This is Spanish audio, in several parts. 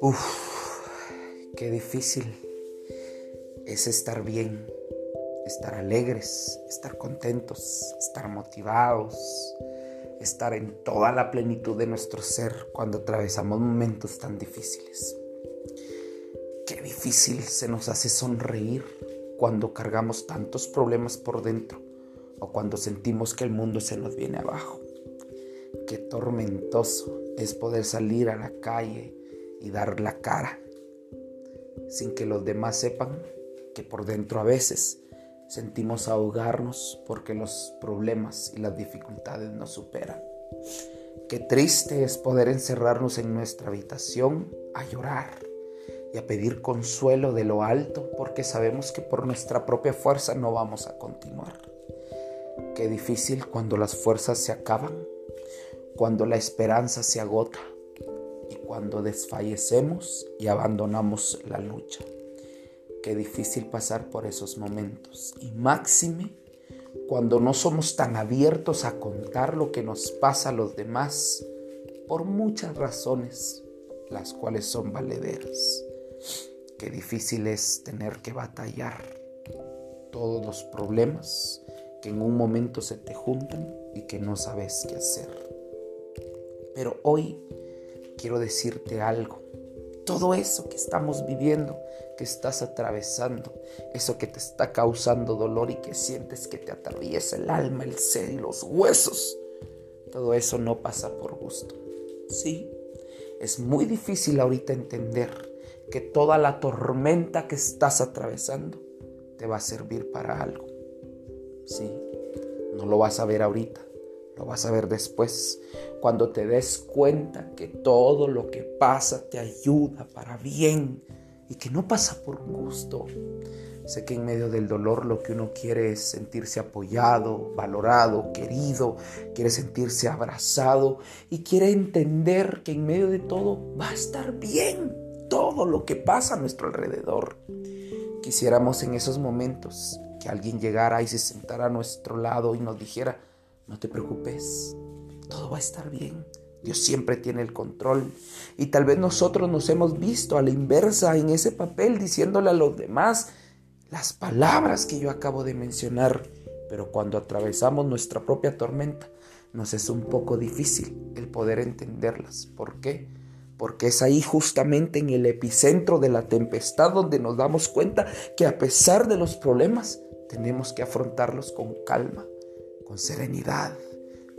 Uf, qué difícil es estar bien, estar alegres, estar contentos, estar motivados, estar en toda la plenitud de nuestro ser cuando atravesamos momentos tan difíciles. Qué difícil se nos hace sonreír cuando cargamos tantos problemas por dentro o cuando sentimos que el mundo se nos viene abajo. Qué tormentoso es poder salir a la calle y dar la cara sin que los demás sepan que por dentro a veces sentimos ahogarnos porque los problemas y las dificultades nos superan. Qué triste es poder encerrarnos en nuestra habitación a llorar y a pedir consuelo de lo alto porque sabemos que por nuestra propia fuerza no vamos a continuar. Qué difícil cuando las fuerzas se acaban, cuando la esperanza se agota cuando desfallecemos y abandonamos la lucha. Qué difícil pasar por esos momentos. Y máxime cuando no somos tan abiertos a contar lo que nos pasa a los demás por muchas razones, las cuales son valederas. Qué difícil es tener que batallar todos los problemas que en un momento se te juntan y que no sabes qué hacer. Pero hoy quiero decirte algo. Todo eso que estamos viviendo, que estás atravesando, eso que te está causando dolor y que sientes que te atraviesa el alma, el ser y los huesos, todo eso no pasa por gusto. Sí, es muy difícil ahorita entender que toda la tormenta que estás atravesando te va a servir para algo. Sí, no lo vas a ver ahorita, lo vas a ver después, cuando te des cuenta que todo lo que pasa te ayuda para bien y que no pasa por gusto. Sé que en medio del dolor lo que uno quiere es sentirse apoyado, valorado, querido, quiere sentirse abrazado y quiere entender que en medio de todo va a estar bien todo lo que pasa a nuestro alrededor. Quisiéramos en esos momentos que alguien llegara y se sentara a nuestro lado y nos dijera, no te preocupes, todo va a estar bien. Dios siempre tiene el control. Y tal vez nosotros nos hemos visto a la inversa en ese papel diciéndole a los demás las palabras que yo acabo de mencionar. Pero cuando atravesamos nuestra propia tormenta, nos es un poco difícil el poder entenderlas. ¿Por qué? Porque es ahí justamente en el epicentro de la tempestad donde nos damos cuenta que a pesar de los problemas, tenemos que afrontarlos con calma con serenidad,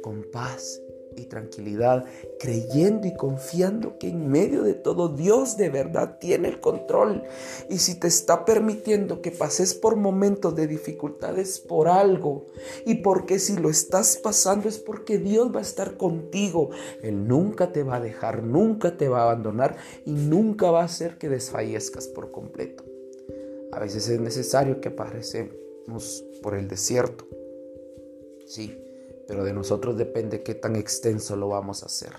con paz y tranquilidad, creyendo y confiando que en medio de todo Dios de verdad tiene el control. Y si te está permitiendo que pases por momentos de dificultades por algo, y porque si lo estás pasando es porque Dios va a estar contigo. Él nunca te va a dejar, nunca te va a abandonar y nunca va a hacer que desfallezcas por completo. A veces es necesario que aparecemos por el desierto sí, pero de nosotros depende qué tan extenso lo vamos a hacer.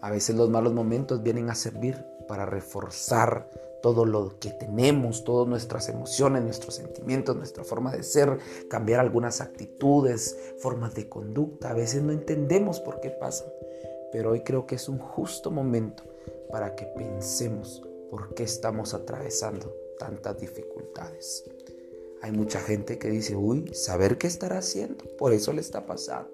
A veces los malos momentos vienen a servir para reforzar todo lo que tenemos, todas nuestras emociones, nuestros sentimientos, nuestra forma de ser, cambiar algunas actitudes, formas de conducta. A veces no entendemos por qué pasan, pero hoy creo que es un justo momento para que pensemos por qué estamos atravesando tantas dificultades. Hay mucha gente que dice, uy, saber qué estará haciendo, por eso le está pasando.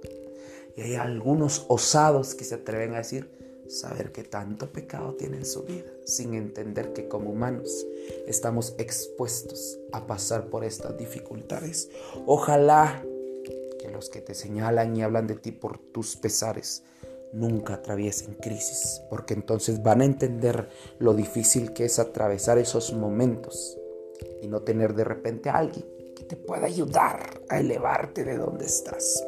Y hay algunos osados que se atreven a decir, saber qué tanto pecado tiene en su vida, sin entender que como humanos estamos expuestos a pasar por estas dificultades. Ojalá que los que te señalan y hablan de ti por tus pesares nunca atraviesen crisis, porque entonces van a entender lo difícil que es atravesar esos momentos y no tener de repente a alguien que te pueda ayudar a elevarte de donde estás.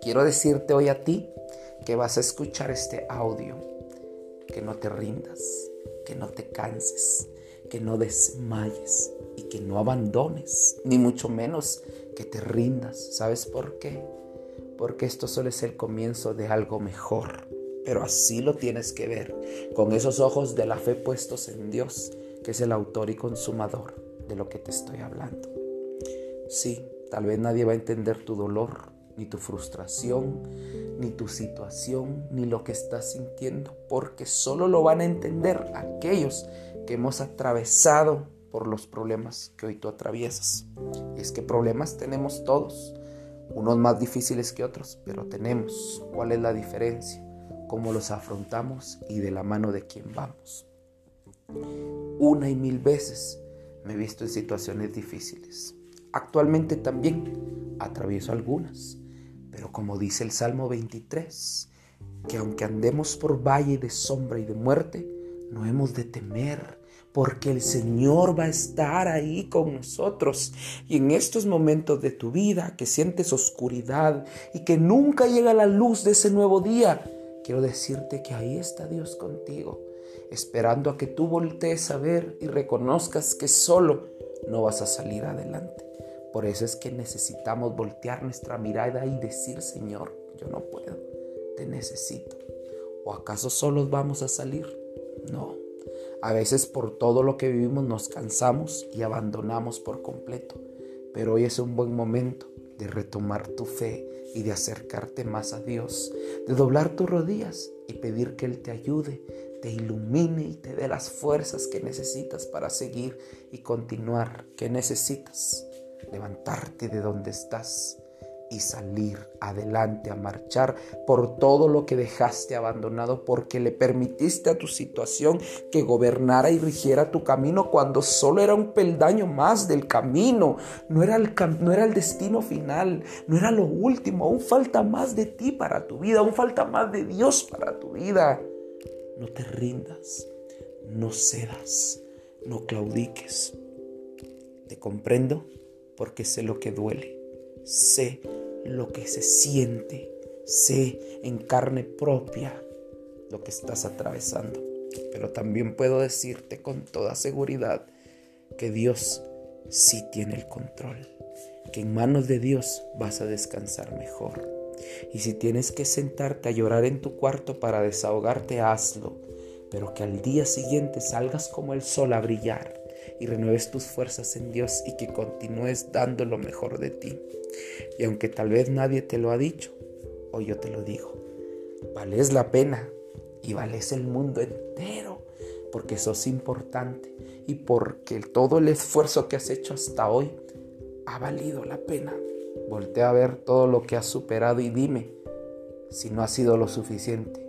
Quiero decirte hoy a ti que vas a escuchar este audio, que no te rindas, que no te canses, que no desmayes y que no abandones, ni mucho menos que te rindas. ¿Sabes por qué? Porque esto solo es el comienzo de algo mejor. Pero así lo tienes que ver, con esos ojos de la fe puestos en Dios que es el autor y consumador de lo que te estoy hablando. Sí, tal vez nadie va a entender tu dolor, ni tu frustración, ni tu situación, ni lo que estás sintiendo, porque solo lo van a entender aquellos que hemos atravesado por los problemas que hoy tú atraviesas. Es que problemas tenemos todos, unos más difíciles que otros, pero tenemos. ¿Cuál es la diferencia? Cómo los afrontamos y de la mano de quién vamos. Una y mil veces me he visto en situaciones difíciles. Actualmente también atravieso algunas, pero como dice el Salmo 23, que aunque andemos por valle de sombra y de muerte, no hemos de temer, porque el Señor va a estar ahí con nosotros. Y en estos momentos de tu vida que sientes oscuridad y que nunca llega la luz de ese nuevo día, quiero decirte que ahí está Dios contigo, esperando a que tú voltees a ver y reconozcas que solo no vas a salir adelante. Por eso es que necesitamos voltear nuestra mirada y decir, Señor, yo no puedo, te necesito. ¿O acaso solos vamos a salir? No. A veces por todo lo que vivimos nos cansamos y abandonamos por completo. Pero hoy es un buen momento de retomar tu fe y de acercarte más a Dios, de doblar tus rodillas y pedir que Él te ayude, te ilumine y te dé las fuerzas que necesitas para seguir y continuar. ¿Qué necesitas? levantarte de donde estás y salir adelante a marchar por todo lo que dejaste abandonado porque le permitiste a tu situación que gobernara y rigiera tu camino cuando solo era un peldaño más del camino, no era el, no era el destino final, no era lo último, aún falta más de ti para tu vida, aún falta más de Dios para tu vida. No te rindas, no cedas, no claudiques. ¿Te comprendo? porque sé lo que duele, sé lo que se siente, sé en carne propia lo que estás atravesando. Pero también puedo decirte con toda seguridad que Dios sí tiene el control, que en manos de Dios vas a descansar mejor. Y si tienes que sentarte a llorar en tu cuarto para desahogarte, hazlo, pero que al día siguiente salgas como el sol a brillar y renueves tus fuerzas en Dios y que continúes dando lo mejor de ti. Y aunque tal vez nadie te lo ha dicho, hoy yo te lo digo, vales la pena y vales el mundo entero porque sos importante y porque todo el esfuerzo que has hecho hasta hoy ha valido la pena. Voltea a ver todo lo que has superado y dime si no ha sido lo suficiente.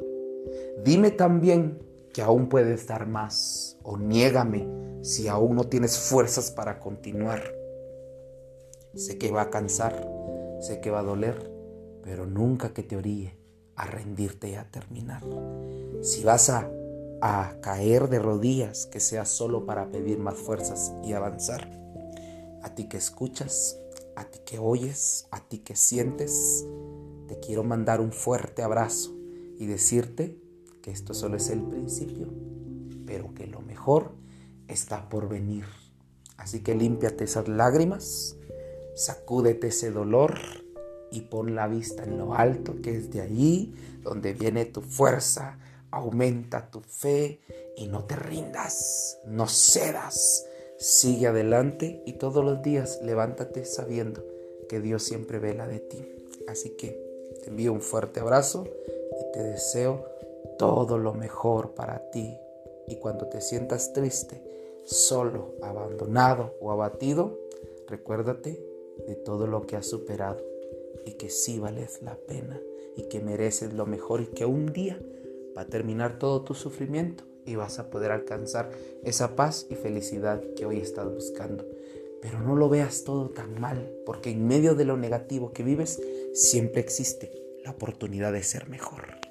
Dime también que aún puedes dar más o niégame si aún no tienes fuerzas para continuar. Sé que va a cansar, sé que va a doler, pero nunca que te orille a rendirte y a terminar. Si vas a, a caer de rodillas, que sea solo para pedir más fuerzas y avanzar. A ti que escuchas, a ti que oyes, a ti que sientes, te quiero mandar un fuerte abrazo y decirte que esto solo es el principio, pero que lo mejor está por venir. Así que límpiate esas lágrimas, sacúdete ese dolor y pon la vista en lo alto, que es de allí donde viene tu fuerza. Aumenta tu fe y no te rindas, no cedas. Sigue adelante y todos los días levántate sabiendo que Dios siempre vela de ti. Así que te envío un fuerte abrazo y te deseo todo lo mejor para ti. Y cuando te sientas triste, solo, abandonado o abatido, recuérdate de todo lo que has superado y que sí vales la pena y que mereces lo mejor y que un día va a terminar todo tu sufrimiento y vas a poder alcanzar esa paz y felicidad que hoy estás buscando. Pero no lo veas todo tan mal, porque en medio de lo negativo que vives siempre existe la oportunidad de ser mejor.